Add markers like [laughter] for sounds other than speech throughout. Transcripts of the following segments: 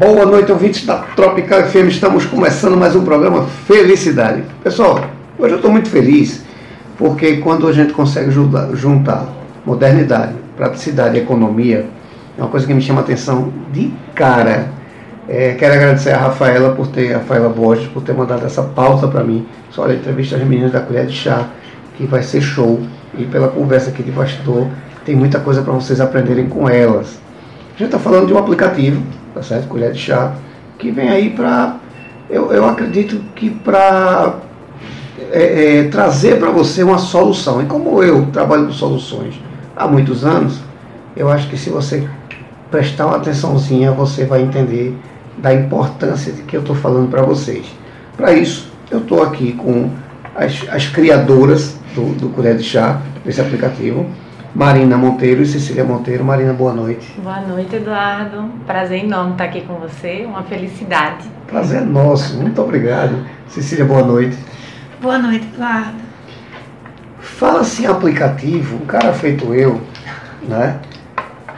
Boa noite, ouvintes da Tropical FM. Estamos começando mais um programa Felicidade. Pessoal, hoje eu estou muito feliz porque quando a gente consegue juntar, modernidade, praticidade e economia, é uma coisa que me chama a atenção de cara. É, quero agradecer a Rafaela por ter, a Rafaela Borges, por ter mandado essa pauta para mim. Só olha, entrevista às meninas da colher de chá, que vai ser show. E pela conversa aqui de bastidor, tem muita coisa para vocês aprenderem com elas. A gente está falando de um aplicativo, tá certo? Colher de chá, que vem aí para, eu, eu acredito que para é, é, trazer para você uma solução. E como eu trabalho com soluções há muitos anos, eu acho que se você prestar uma atençãozinha, você vai entender da importância de que eu estou falando para vocês. Para isso, eu estou aqui com as, as criadoras do, do Colher de Chá, desse aplicativo, Marina Monteiro e Cecília Monteiro. Marina, boa noite. Boa noite, Eduardo. Prazer enorme estar aqui com você, uma felicidade. Prazer nosso, muito obrigado. Cecília, boa noite. Boa noite, Eduardo. Fala-se em aplicativo, um cara feito eu, né?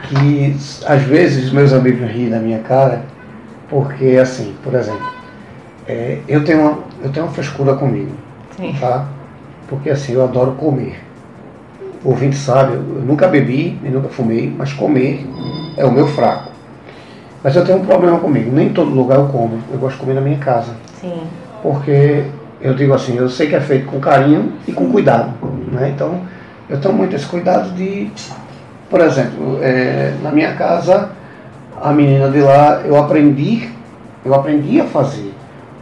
Que às vezes meus amigos riem da minha cara, porque assim, por exemplo, é, eu, tenho uma, eu tenho uma frescura comigo, Sim. tá? Porque assim, eu adoro comer. O ouvinte sabe, eu nunca bebi, nem nunca fumei, mas comer é o meu fraco. Mas eu tenho um problema comigo, nem em todo lugar eu como, eu gosto de comer na minha casa. Sim. Porque eu digo assim, eu sei que é feito com carinho e com cuidado. Né? Então, eu tenho muito esse cuidado de, por exemplo, é, na minha casa, a menina de lá, eu aprendi, eu aprendi a fazer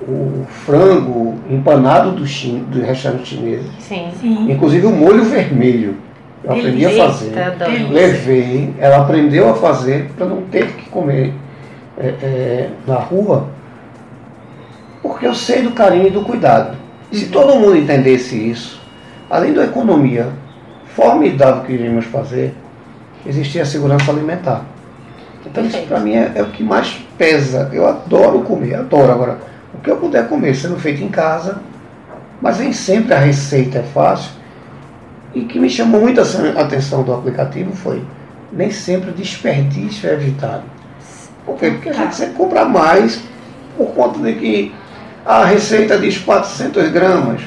o frango empanado do, chin, do restaurante chinês. Sim. Sim. Inclusive o molho vermelho. Eu aprendi a fazer. Levei, ela aprendeu a fazer para não ter que comer é, é, na rua, porque eu sei do carinho e do cuidado. Se todo mundo entendesse isso, além da economia formidável que iríamos fazer, existia a segurança alimentar. Então isso para mim é, é o que mais pesa. Eu adoro comer, adoro. Agora, o que eu puder comer sendo feito em casa, mas nem sempre a receita é fácil. E que me chamou muito a atenção do aplicativo foi nem sempre o desperdício é evitado. Por quê? Porque a gente sempre compra mais por conta de que a receita diz 400 gramas.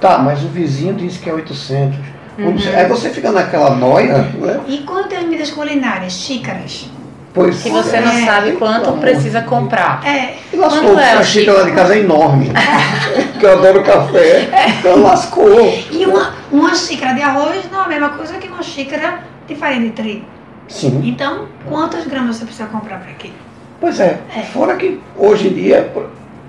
Tá, mas o vizinho disse que é 800. Vamos- Aí você fica naquela noia, né? E quanto tem medidas culinárias? Xícaras. Pois Que você não É, sabe pelo quanto amor precisa comprar. É, E lascou, Quanto é a a xícara lá de casa é enorme. [laughs] Porque eu adoro café. Então lascou. e uma, uma xícara de arroz não é a mesma coisa que uma xícara de farinha de trigo. Sim. Então, quantas gramas você precisa comprar para quê? Pois é. É. Fora que hoje em dia,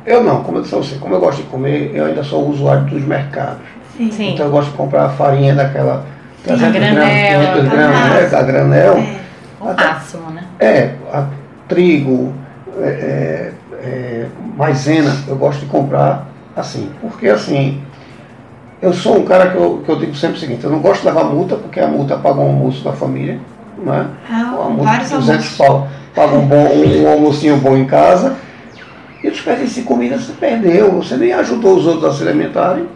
eu não, como eu disse a você, como eu gosto de comer, eu ainda sou usuário dos mercados. Sim. Sim. Então eu gosto de comprar farinha daquela 300 granel, gramas, 500 gramas, né? A granel. É. O máximo, né? É, a- trigo, é, é, é, maisena, eu gosto de comprar assim. Porque assim, eu sou um cara que eu, que eu digo sempre o seguinte, eu não gosto de levar multa, porque a multa paga um almoço da família, né? Ah, multa vários de 200 almoços. pau, paga um, bom, um [laughs] almocinho bom em casa. E o desperdício de comida você perdeu, você nem ajudou os outros a se alimentarem,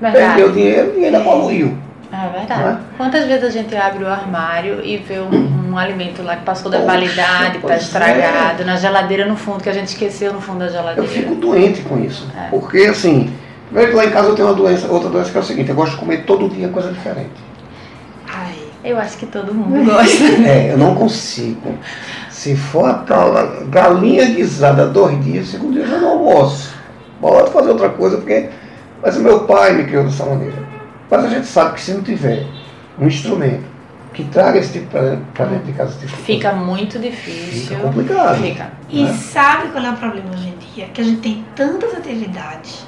Verdade. perdeu dinheiro e ainda poluiu. É verdade. Não é? Quantas vezes a gente abre o armário e vê um, um alimento lá que passou da Poxa, validade, tá pois estragado, na geladeira no fundo, que a gente esqueceu no fundo da Eu geladeira. fico doente com isso. É. Porque assim, primeiro que lá em casa eu tenho uma doença, outra doença que é o seguinte, eu gosto de comer todo dia coisa diferente. Ai, Eu acho que todo mundo [laughs] gosta. É, eu não consigo. Se for a tal galinha guisada dois dias, segundo dia eu já não almoço. Bora fazer outra coisa, porque. Mas o meu pai me criou dessa maneira. Mas a gente sabe que se não tiver um instrumento que traga esse tipo para dentro de casa, esse tipo de Fica muito difícil. fica complicado. Fica. E Né? sabe qual é o problema hoje em dia? Que a gente tem tantas atividades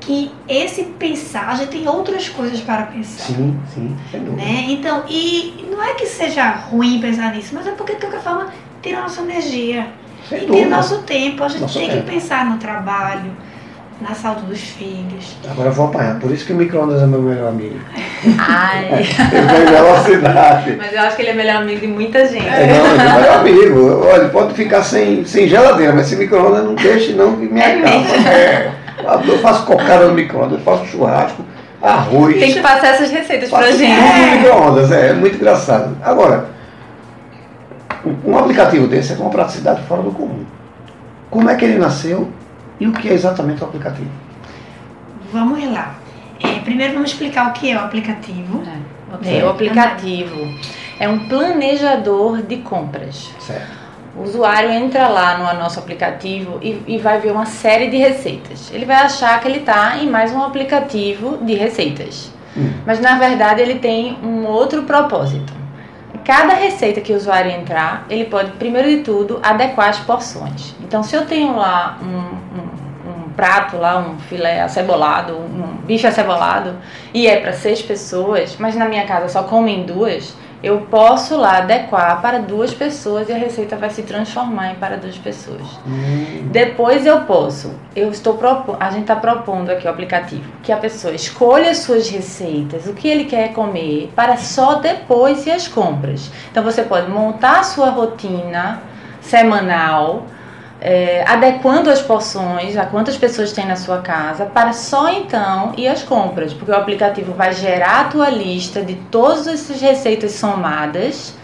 que esse pensar, a gente tem outras coisas para pensar. Sim, sim, sem dúvida. Né? Então, e não é que seja ruim pensar nisso, mas é porque de qualquer forma tira a nossa energia. Sem e tira dúvida. nosso tempo. A gente Nosso tem tempo. que pensar no trabalho, na saúde dos filhos. Agora eu vou apanhar. Por isso que o micro-ondas é meu melhor amigo. Ai. [laughs] Ele vem velocidade. Mas eu acho que ele é melhor amigo de muita gente. É, não, ele é meu amigo. Olha, pode ficar sem, sem geladeira, mas esse micro-ondas não deixe não que me É acaba. É. Eu faço cocada no micro-ondas, eu faço churrasco, arroz. Tem que passar essas receitas pra gente. tudo no micro-ondas, é, é muito engraçado. Agora, um- um aplicativo desse é com uma praticidade fora do comum. como é que ele nasceu e o que é exatamente o aplicativo. Vamos lá. É, primeiro vamos explicar o que é o aplicativo. É. Okay. O aplicativo é um planejador de compras. Certo. O usuário entra lá no nosso aplicativo e, e, vai ver uma série de receitas. Ele vai achar que ele está em mais um aplicativo de receitas. Hum. Mas na verdade ele tem um outro propósito. Cada receita que o usuário entrar, ele pode, primeiro de tudo, adequar as porções. Então, se eu tenho lá um, um, um prato, lá um filé acebolado, um bife acebolado, e é para seis pessoas, mas na minha casa só comem duas, eu posso lá adequar para duas pessoas e a receita vai se transformar em para duas pessoas. Hum. Depois eu posso, eu estou propondo, a gente está propondo aqui o aplicativo que a pessoa escolha as suas receitas, o que ele quer comer, para só depois ir às compras. Então você pode montar a sua rotina semanal é, adequando as porções a quantas pessoas tem na sua casa, para só então ir às compras, porque o aplicativo vai gerar a tua lista de todas essas receitas somadas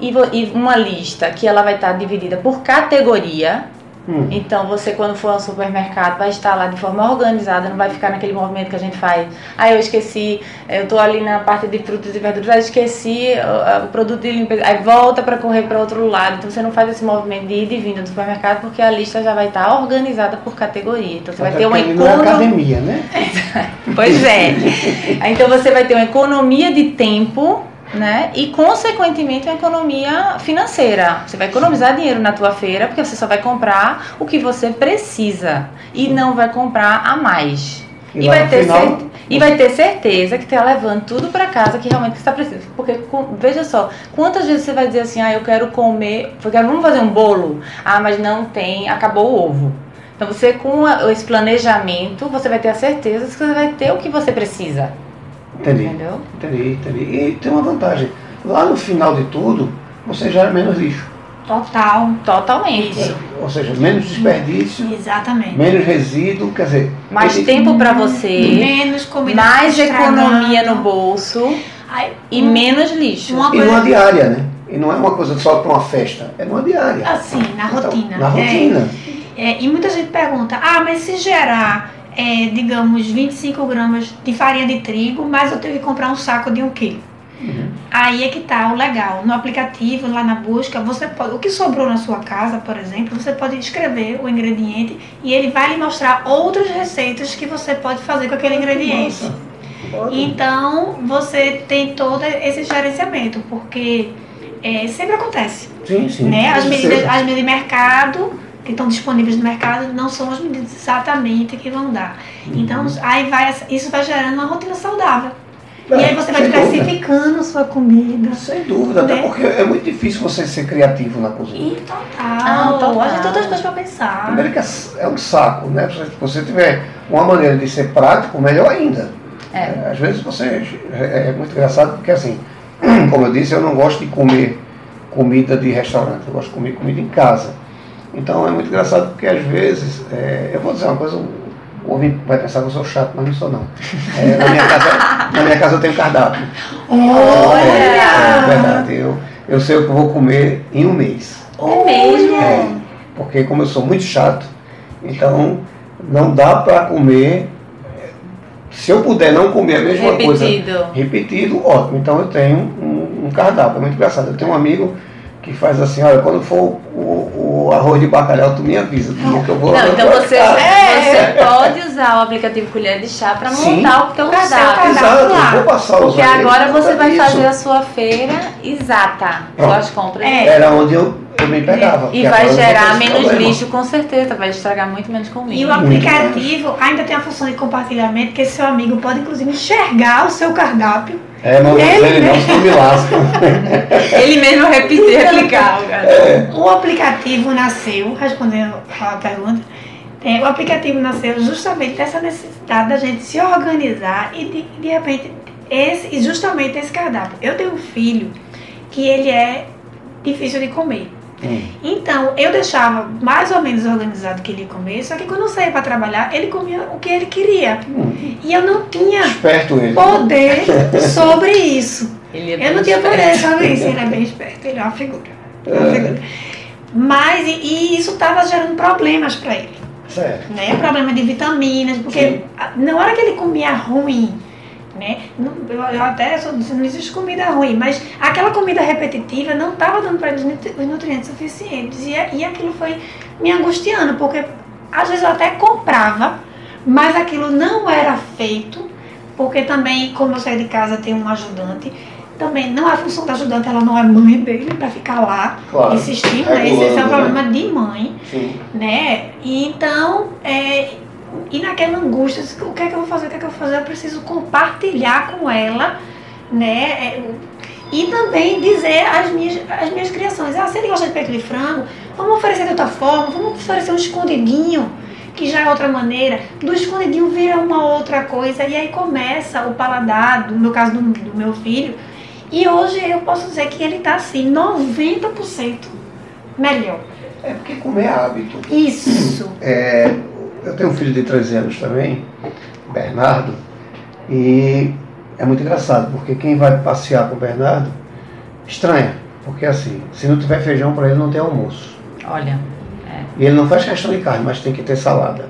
e, e uma lista que ela vai estar dividida por categoria Hum. Então você quando for ao supermercado vai estar lá de forma organizada, não vai ficar naquele movimento que a gente faz. Ah, eu esqueci, eu tô ali na parte de frutas e verduras, ah, esqueci o, o produto de limpeza, aí volta para correr para outro lado. Então você não faz esse movimento de ir e vir do supermercado porque a lista já vai estar organizada por categoria. Então você vai ter uma economia. academia, né? [laughs] pois é. [laughs] então você vai ter uma economia de tempo né? E consequentemente uma economia financeira. Você vai economizar dinheiro na tua feira porque você só vai comprar o que você precisa e não vai comprar a mais. E, e vai, ter final... e vai ter certeza que está levando tudo para casa que realmente está precisando. Porque veja só, quantas vezes você vai dizer assim, ah, eu quero comer, vamos fazer um bolo, ah, mas não tem, acabou o ovo. Então você com esse planejamento, você vai ter a certeza que você vai ter o que você precisa. Entendi. Entendeu? Entendi, entendi. E tem uma vantagem. Lá no final de tudo, você gera menos lixo. Total. Totalmente. É, ou seja, menos desperdício. Exatamente. Menos resíduo, quer dizer. Mais ele... tempo para você. Menos comida. Mais economia no bolso. Ai, e um, menos lixo. Uma coisa... E numa diária, né? E não é uma coisa só para uma festa, é numa diária. Assim, na então, rotina. Na rotina. É, é, e muita gente pergunta, ah, mas se gerar é, digamos, 25 gramas de farinha de trigo, mas eu tenho que comprar um saco de um quilo. Uhum. Aí é que tá o legal. No aplicativo, lá na busca, você pode. O que sobrou na sua casa, por exemplo, você pode escrever o ingrediente e ele vai lhe mostrar outras receitas que você pode fazer com aquele ingrediente. Então você tem todo esse gerenciamento, porque é, sempre acontece. Sim, sim. Né? As medidas, as medidas de mercado que estão disponíveis no mercado não são as medidas exatamente que vão dar. Uhum. Então, aí vai, isso vai gerando uma rotina saudável. É, e aí você vai diversificando a sua comida. Sem dúvida, né? até porque é muito difícil você ser criativo na cozinha. E total. Ah, total. Hoje tem outras coisas para pensar. Primeiro que é, é um saco, né? Se você tiver uma maneira de ser prático, melhor ainda. É. é às vezes você é, é muito engraçado porque assim, [clears throat] como eu disse, eu não gosto de comer comida de restaurante, eu gosto de comer comida em casa. Então é muito engraçado porque às vezes, é, eu vou dizer uma coisa, o ouvinte vai pensar que eu sou chato, mas não sou não. É, na, minha casa, na minha casa eu tenho cardápio. Olha! É, é, verdade, eu, eu sei o que eu vou comer em um mês. É mesmo? É, porque como eu sou muito chato, então não dá para comer. Se eu puder não comer a mesma repetido. coisa repetido, ótimo. Então eu tenho um, um cardápio, é muito engraçado. Eu tenho um amigo que faz assim, olha, quando for o, o arroz de bacalhau, tu me avisa, que eu vou Não, então você, é. você pode usar o aplicativo Colher de Chá para montar o teu cardápio. Exato, lá. vou passar Porque agora você vai isso. fazer a sua feira exata, suas compras. É. Era onde eu, me pegava. E vai gerar menos problema. lixo, com certeza, vai estragar muito menos comida. E o aplicativo ainda tem a função de compartilhamento, que seu amigo pode inclusive enxergar o seu cardápio é, não, ele, ele não se me lasca. [laughs] ele mesmo repetir, replicar. É. O aplicativo nasceu, respondendo a pergunta, é, o aplicativo nasceu justamente dessa necessidade da gente se organizar e de, de repente, esse, e justamente esse cardápio. Eu tenho um filho que ele é difícil de comer. Hum. Então, eu deixava mais ou menos organizado que ele ia comer, só que quando eu saía para trabalhar, ele comia o que ele queria. Hum. E eu não tinha poder [laughs] sobre isso. É eu não tinha poder sobre isso. Ele é bem esperto, ele é uma figura. É uma figura. Mas, e, e isso estava gerando problemas para ele. Certo. Né? Problema de vitaminas, porque Sim. na hora que ele comia ruim, né? não- Eu, até sou, não existe comida ruim, mas aquela comida repetitiva não estava dando para ele os nutri- os nutrientes suficientes. E, e aquilo foi me angustiando, porque às vezes eu até comprava, mas aquilo não era feito, porque também, como eu saí de casa, tem um ajudante. Também não é a função da ajudante, ela não é mãe dele para ficar lá Claro. insistindo, né? Esse é um né? problema de mãe Sim. né? E então, é, e naquela angústia, o que é que eu vou fazer? O que é que eu vou fazer? Eu preciso compartilhar com ela, né? É, e também dizer as minhas, as minhas criações. Ah, se ele gosta de peito de frango, vamos oferecer de outra forma, vamos oferecer um escondidinho, que já é outra maneira. Do escondidinho vira uma outra coisa, e aí começa o paladar, no meu caso do, do meu filho. E hoje eu posso dizer que ele tá assim, 90% melhor. É porque comer é hábito. Isso. É, eu tenho um filho de 13 anos também, Bernardo, e é muito engraçado, porque quem vai passear com o Bernardo estranha, porque assim, se não tiver feijão para ele não tem almoço. Olha, E ele não faz questão de carne, mas tem que ter salada.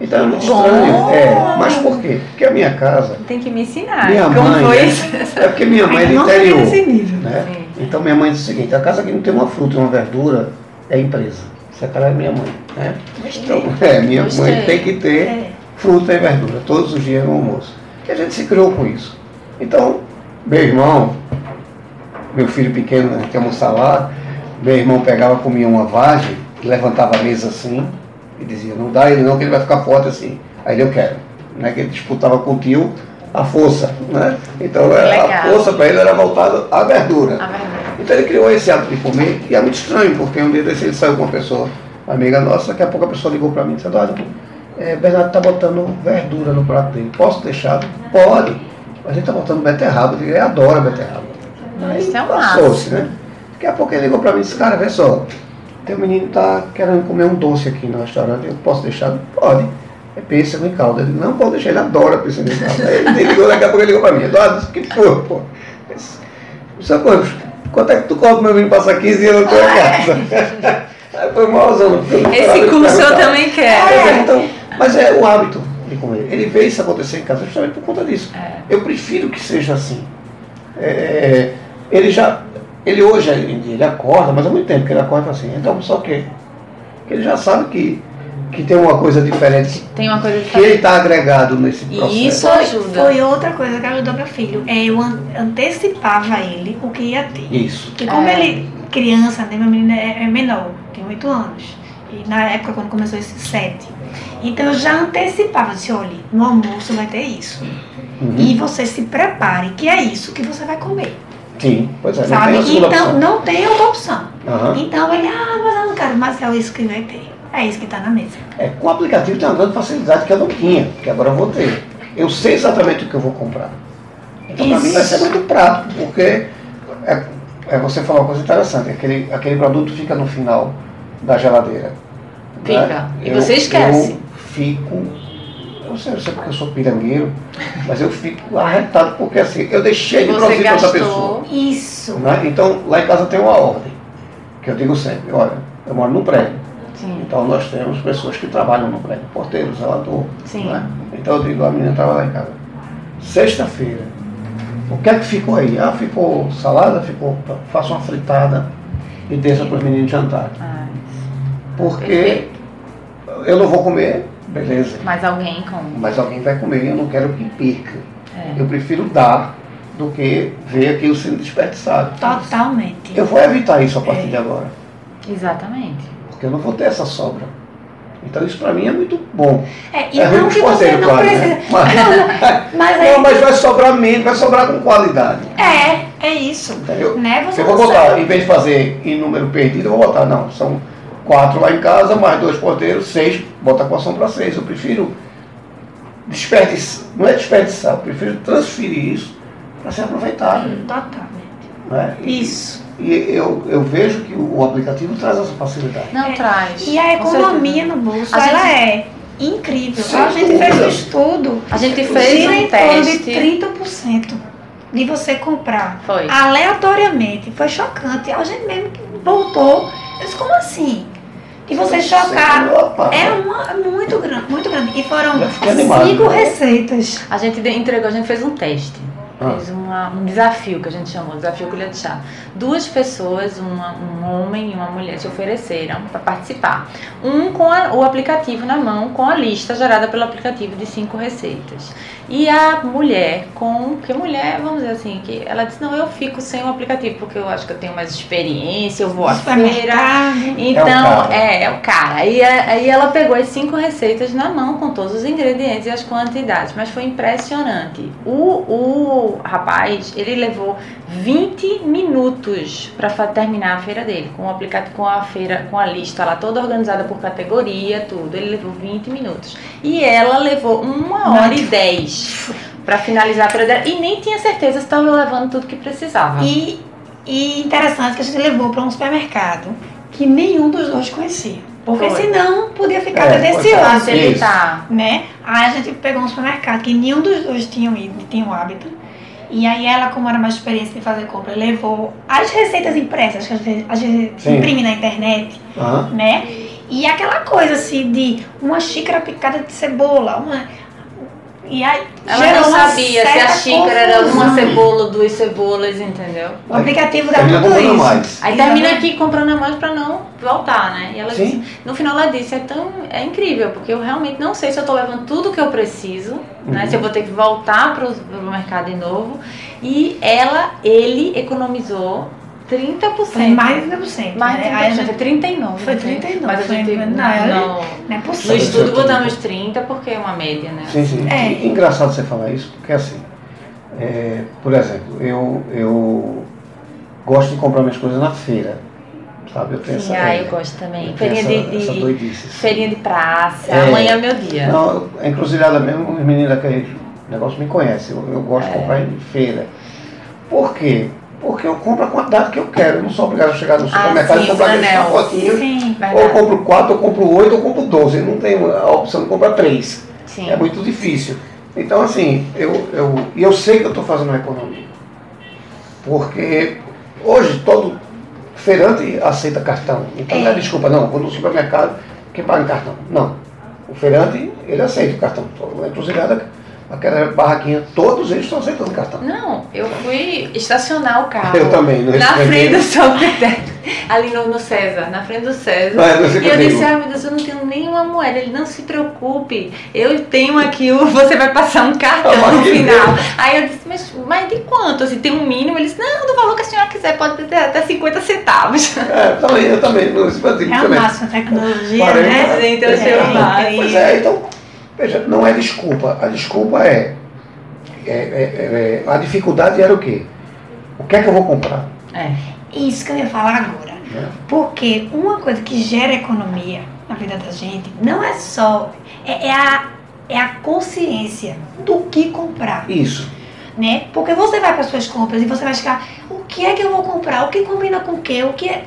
Então é muito Bom. estranho. É, mas por quê? Porque a minha casa, tem que me ensinar. minha Como mãe, foi isso? é porque minha mãe é do interior. nesse nível. né? Então minha mãe diz o seguinte, a casa que não tem uma fruta e uma verdura é empresa. Essa cara é minha mãe. Né? Então, é, minha Gostei. mãe tem que ter É. fruta e verdura todos os dias no almoço. E a gente se criou com isso. Então, meu irmão, meu filho pequeno, né, que almoçar lá, meu irmão pegava, comia uma vagem, levantava a mesa assim e dizia, não dá ele não, que ele vai ficar forte assim. Aí ele, eu quero. Né, que ele disputava com o tio a força. Né? Então a força para ele era voltada à verdura. A verdade. Então ele criou esse hábito de comer e é muito estranho, porque um dia desse ele saiu com uma pessoa, uma amiga nossa, daqui a pouco a pessoa ligou para mim dizendo, olha, é, Bernardo está botando verdura no prato dele. Posso deixar? Pode. Mas ele está botando beterraba, ele adora beterraba. Isso é um passou-se, né? Daqui a pouco ele ligou para mim e disse, cara, vê só, teu menino está querendo comer um doce aqui no restaurante, eu posso deixar? Pode. É pêssego em calda. Digo, não pode deixar, ele adora pêssego em calda. Aí ele ligou, daqui a pouco ele ligou para mim, Eduardo, que foi, pô? Coisa, quanto é que tu cobra meu menino passar 15 anos na tua casa? Aí [laughs] foi malzão. Esse curso eu também quero. É, então, mas é o hábito de comer. Ele vê isso acontecer em casa justamente por conta disso. É. Eu prefiro que seja assim. É, ele já, ele hoje ele acorda, mas há muito tempo que ele acorda assim, então só o quê? Porque ele já sabe que, que tem uma coisa diferente, Tem uma coisa que ele está agregado nesse processo. E isso Foi, ajuda. foi outra coisa que ajudou meu filho. É, eu an- antecipava ele o que ia ter. Isso. Porque como É. ele, criança, né, meu menino é, é menor, tem oito anos. E na época, quando começou esse sete. Então eu já antecipava, disse, olha, no almoço vai ter isso. Uhum. E você se prepare, que é isso que você vai comer. Sim, pois é, não sabe? segunda Então opção. não tem outra opção. Aham. Então ele, ah, mas eu não quero, mas é isso que vai ter. É isso que está na mesa. É, com o aplicativo tem uma grande facilidade que eu não tinha, que agora eu vou ter. Eu sei exatamente o que eu vou comprar. Então para mim vai ser muito prático, porque é, é você falou uma coisa interessante, aquele, aquele produto fica no final da geladeira. Fica. né? E você esquece. Eu fico, eu não sei, eu sei porque eu sou pirangueiro, mas eu fico arretado porque assim, eu deixei de produzir para outra pessoa. Isso. né? Então lá em casa tem uma ordem, que eu digo sempre, olha, eu moro num prédio. Sim. Então nós temos pessoas que trabalham no prédio, porteiro, zelador. Sim. né? Então eu digo, a menina estava lá em casa. Sexta-feira, o que é que ficou aí? Ah, ficou salada, ficou. Faça uma fritada e desça para os meninos jantar. Ah, Porque Perfeito. eu não vou comer, beleza. mas alguém com. Mas alguém vai comer e eu não quero que perca. É. Eu prefiro dar do que ver aquilo sendo desperdiçado. Totalmente. Eu vou evitar isso a partir É. de agora. Exatamente. Porque eu não vou ter essa sobra. Então isso para mim é muito bom. É, e É não que você não claro, precisa. né? Mas- Não, não, [laughs] mas Não, é, mas vai sobrar menos, vai sobrar com qualidade. é, é isso. Entendeu? Né? Você Eu vou não botar, sabe. em vez de fazer em número perdido, eu vou botar, não, são quatro lá em casa, mais dois porteiros, seis, bota a equação para seis. Eu prefiro desperdiçar, não é desperdiçar, eu prefiro transferir isso para ser aproveitado. Totalmente. Né? Isso. E eu, eu vejo que o, aplicativo traz essa facilidade. Não É. traz. E a economia no bolso, A ela gente- é incrível. Sem a gente dúvida. fez um estudo. A gente fez um em torno de teste. 30% de você comprar Foi. aleatoriamente. Foi chocante. A gente mesmo voltou Eu disse, como assim? E vocês chocaram. Era uma, muito grande, muito grande. E foram cinco receitas. A gente entregou, a gente fez um teste. Ah. Fez uma, um desafio que a gente chamou, desafio colher de chá. Duas pessoas, uma, um homem e uma mulher, se ofereceram para participar. Um com a, o aplicativo na mão, com a lista gerada pelo aplicativo de cinco receitas. E a mulher com. Que mulher, vamos dizer assim, que ela disse: Não, eu fico sem o aplicativo, porque eu acho que eu tenho mais experiência, eu vou à feira. Então, é, é o cara. E aí ela pegou as cinco receitas na mão, com todos os ingredientes e as quantidades. Mas foi impressionante. O, o rapaz, ele levou 20 minutos para terminar a feira dele, com o aplicativo, com a feira, com a lista lá toda organizada por categoria, tudo. Ele levou 20 minutos. E ela levou uma hora e dez para finalizar a feira dela e nem tinha certeza se estava levando tudo que precisava. E, e interessante que a gente levou para um supermercado que nenhum dos dois conhecia. Porque Foi. senão podia ficar é, tendencioso. Né? Aí a gente pegou um supermercado que nenhum dos dois tinham ido, tinha o hábito. E aí ela, como era mais experiência de fazer compra, levou as receitas impressas que a gente, a gente imprime na internet, uhum. né? E aquela coisa assim de uma xícara picada de cebola, uma e aí, ela não sabia se a xícara era uma cebola, duas cebolas, entendeu? O aplicativo dá tudo isso. Mais. Aí termina aqui comprando a mais para não voltar, né? E ela disse, no final ela disse, é tão é incrível, porque eu realmente não sei se eu estou levando tudo que eu preciso, né? uhum. né? Se eu vou ter que voltar para o mercado de novo. E ela, ele economizou 30%. Foi mais de 30%. Mais de 30%, né? foi 39%. Foi 39%. Mas a gente não, não, não, é possível. No estudo botamos 30% porque é uma média, né? Sim, sim. É. E, engraçado você falar isso, porque assim, é, por exemplo, eu, eu gosto de comprar minhas coisas na feira. Sabe? Eu tenho Sim, essa, ah, eu gosto também. Feirinha de, de, essa feirinha de praça, é, amanhã é meu dia. Não, a encruzilhada mesmo, os meninos daquele negócio me conhecem. Eu, eu gosto é. de comprar em feira. Por quê? Porque eu compro a quantidade que eu quero. Eu não sou obrigado a chegar no supermercado ah, e comprar aquele pacotinho. Ou eu compro quatro, ou compro oito, ou compro doze. Não tenho a opção de comprar três. Sim. É muito difícil. Então, assim, eu, eu, eu sei que eu estou fazendo uma economia. Porque hoje todo feirante aceita cartão. Então não é desculpa, não. Quando no supermercado, quem paga em cartão? Não. O feirante, ele aceita o cartão. A encruzilhada aquela barraquinha, todos eles estão aceitando cartão. Não, eu fui estacionar o carro. Eu também, no Na frente do Socrates, ali no, no César, na frente do César. Ah, e eu disse, ai meu Deus, eu não tenho nenhuma moeda. Ele, não se preocupe, eu tenho aqui, o, [laughs] você vai passar um cartão ah, no final. Aí eu disse, mas, mas de quanto? Assim, tem um mínimo? Ele disse, não, do valor que a senhora quiser, pode ter até 50 centavos. [laughs] É, eu também, eu também. No, assim, é o máximo, tecnologia, 40, né? Então, é, é, pois é, então Veja, não é desculpa. A desculpa é, é, é, é, a dificuldade era o quê? O que é que eu vou comprar? É. Isso que eu ia falar agora. É. Porque uma coisa que gera economia na vida da gente não é só. É, é, a, é a consciência do que comprar. Isso. Né? Porque você vai para suas compras e você vai ficar, o que é que eu vou comprar? O que combina com o quê? O que é.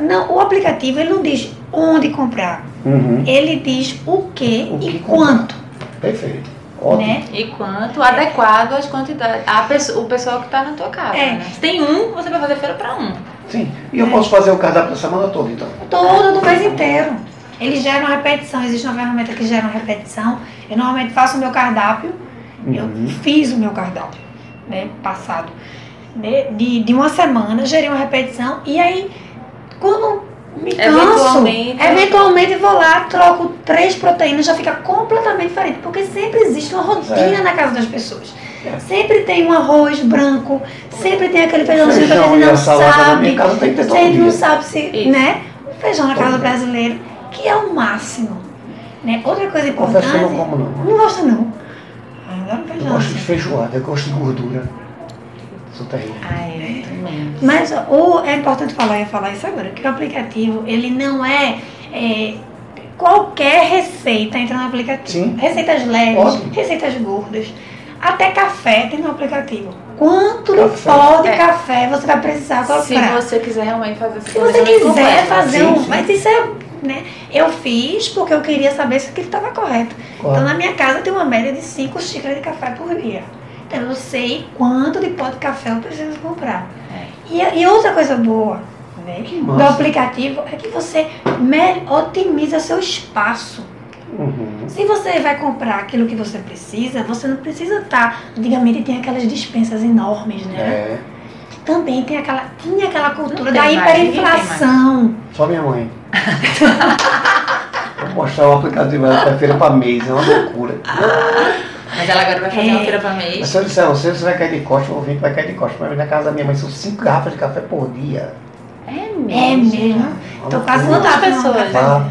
Não, o aplicativo ele não diz onde comprar. Uhum. Ele diz o que, o que e comprar. quanto. Perfeito. Ótimo. Né? E quanto adequado às quantidades. A pessoa, o pessoal que está na tua casa. É. Né? Se tem um, você vai fazer feira para um. Sim. E eu é. posso fazer o cardápio da semana toda, então? Todo, do mês inteiro. Eles geram repetição. Existe uma ferramenta que gera uma repetição. Eu normalmente faço o meu cardápio. Uhum. Eu fiz o meu cardápio, né? Passado. De, de, de uma semana, gerei uma repetição. E aí, quando me canso. Eventualmente, eventualmente vou lá, troco três proteínas, já fica completamente diferente. Porque sempre existe uma rotina é. na casa das pessoas. É. Sempre tem um arroz branco, sempre tem aquele feijãozinho que a gente não sabe. Você não sabe se, Isso. né? O feijão na casa brasileira, que é o máximo. Né? Outra coisa importante. Confesso que eu não como não. Não gosto não. Ah, eu gosto de feijoada, eu gosto de gordura. Sou terrível. Ah, é. Mas o, é importante falar, e falar isso agora, que o aplicativo, ele não é, é qualquer receita entra no aplicativo. Sim. Receitas leves, Ótimo. receitas gordas. Até café tem no aplicativo. Quanto café. pó de é. café você vai precisar colocar? Se você quiser realmente fazer Se você quiser fazer sim, um. Sim. Mas isso é. Né? Eu fiz porque eu queria saber se aquilo estava correto. Claro. Então na minha casa tem uma média de 5 xícaras de café por dia. Eu sei quanto de pó de café eu preciso comprar. É. E, e outra coisa boa né, do aplicativo é que você otimiza seu espaço. Uhum. Se você vai comprar aquilo que você precisa, você não precisa estar. Antigamente tinha aquelas dispensas enormes, né? É, Também tem aquela, tinha aquela cultura Não da tem mais, tem hiperinflação. só minha mãe. [laughs] Vou mostrar o aplicativo da feira para mês, é uma loucura. [laughs] Mas ela agora vai fazer É. uma feira pra Mas mês. se eu disser a você, você vai cair de costa, o ouvinte vai cair de costa. Mas na casa da minha mãe são cinco garrafas de café por dia. É É mesmo. mesmo. Tô quase não dá pessoas? Tá?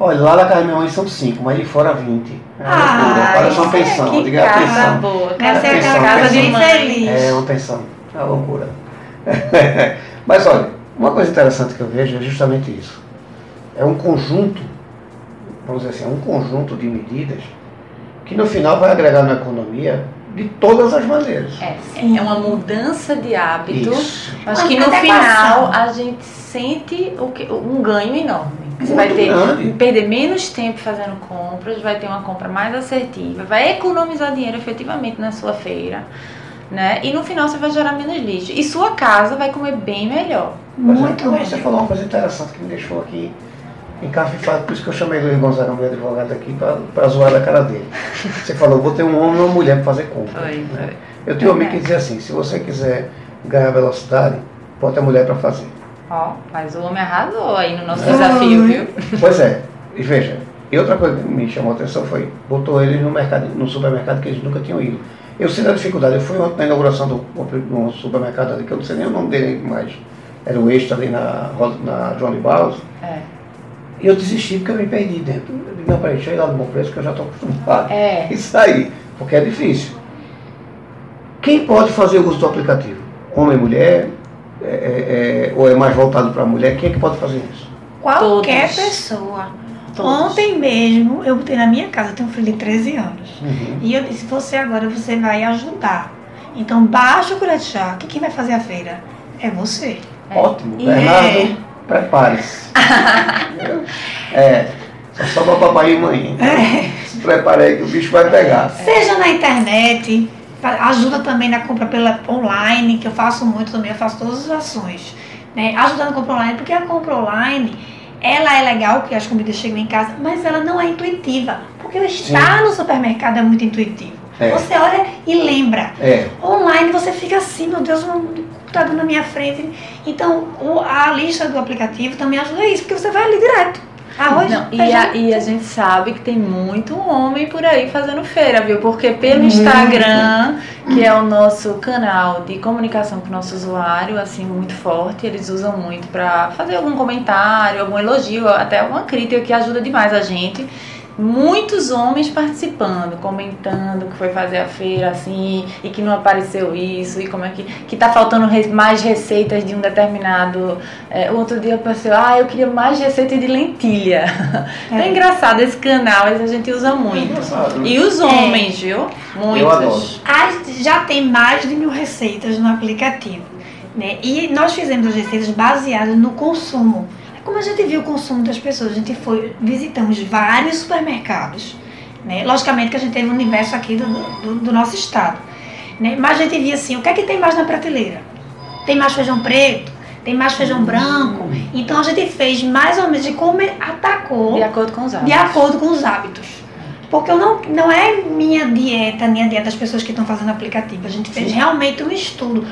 Olha, lá na casa da minha mãe são cinco, mas de fora 20. É uma Ah, loucura. Parece uma é pensão. Que Diga a casa pensão. boa. Ser Atenção, aquela casa de infeliz. É uma pensão. É uma loucura. [laughs] mas olha, uma coisa interessante que eu vejo é justamente isso. É um conjunto, vamos dizer assim, é um conjunto de medidas que no final vai agregar na economia de todas as maneiras. É, Sim. é uma mudança de hábito. Isso. Acho que no final a gente sente o que, um ganho enorme. Você Muito vai ter grande. perder menos tempo fazendo compras, vai ter uma compra mais assertiva, vai economizar dinheiro efetivamente na sua feira, né? E no final você vai gerar menos lixo. E sua casa vai comer bem melhor. Pois é, Muito agora bem. Você falou uma coisa interessante que me deixou aqui encafifado, por isso que eu chamei Luiz Gonzaga, meu advogado, aqui para zoar da cara dele. Você falou, vou ter um homem e uma mulher para fazer compra. Foi, né? foi. Eu tenho um amigo que dizia assim, se você quiser ganhar velocidade, bota a mulher para fazer. Ó, mas o homem arrasou aí no nosso Ai. desafio, viu? Pois é, e veja, e outra coisa que me chamou a atenção foi, botou eles no, mercado, no supermercado que eles nunca tinham ido. Eu sei da dificuldade, eu fui ontem na inauguração do, do supermercado ali, que eu não sei nem o nome dele mais, era o Extra ali na, na Johnny Barros, É. e eu desisti porque eu me perdi dentro. Eu digo, não, peraí, deixa eu ir lá no bom preço que eu já estou acostumado. É. [laughs] Isso aí, porque é difícil. Quem pode fazer uso do aplicativo? Homem, mulher, é, é, é, ou é mais voltado para a mulher? Quem é que pode fazer isso? Qualquer Todos. pessoa. Todos. Ontem mesmo, eu botei na minha casa, eu tenho um filho de 13 anos. Uhum. E eu disse, você agora você vai ajudar. Então baixa o chá, que quem vai fazer a feira é você. É. Ótimo. E Bernardo, é. Prepare-se. [laughs] é, só sobra papai e mãe. É. Se prepare aí que o bicho vai pegar. Seja na internet, ajuda também na compra pela online, que eu faço muito também, eu faço todas as ações. Né? Ajuda na compra online, porque a compra online, ela é legal, que as comidas chegam em casa, mas ela não é intuitiva. Porque o estar no supermercado é muito intuitivo. É. Você olha e lembra. É, Online você fica assim, meu Deus, computador na minha frente. Então, o- a lista do aplicativo também ajuda isso, porque você vai ali direto. Arroz, Não, e, a, e a gente sabe que tem muito homem por aí fazendo feira, viu? Porque pelo. Instagram, que é o nosso canal de comunicação com o nosso usuário, assim, muito forte, eles usam muito pra fazer algum comentário, algum elogio, até alguma crítica que ajuda demais a gente. Muitos homens participando, comentando que foi fazer a feira assim e que não apareceu isso e como é que que tá faltando mais receitas de um determinado é, outro dia apareceu, ah, eu queria mais receitas de lentilha. É, [laughs] É. engraçado esse canal, a gente usa muito. engraçado. E os homens, viu? Muitos. As- já tem mais de mil receitas no aplicativo. Né? E nós fizemos as receitas baseadas no consumo. Como a gente viu o consumo das pessoas, a gente foi, visitamos vários supermercados. Né? Logicamente que a gente teve um universo aqui do, do, do nosso estado. Né? Mas a gente via assim, o que é que tem mais na prateleira? Tem mais feijão preto? Tem mais feijão branco? Então a gente fez mais ou menos de como atacou De acordo com os de hábitos. acordo com os hábitos. Porque eu não, não é minha dieta, nem a dieta das pessoas que estão fazendo aplicativo. A gente fez Sim. realmente um estudo.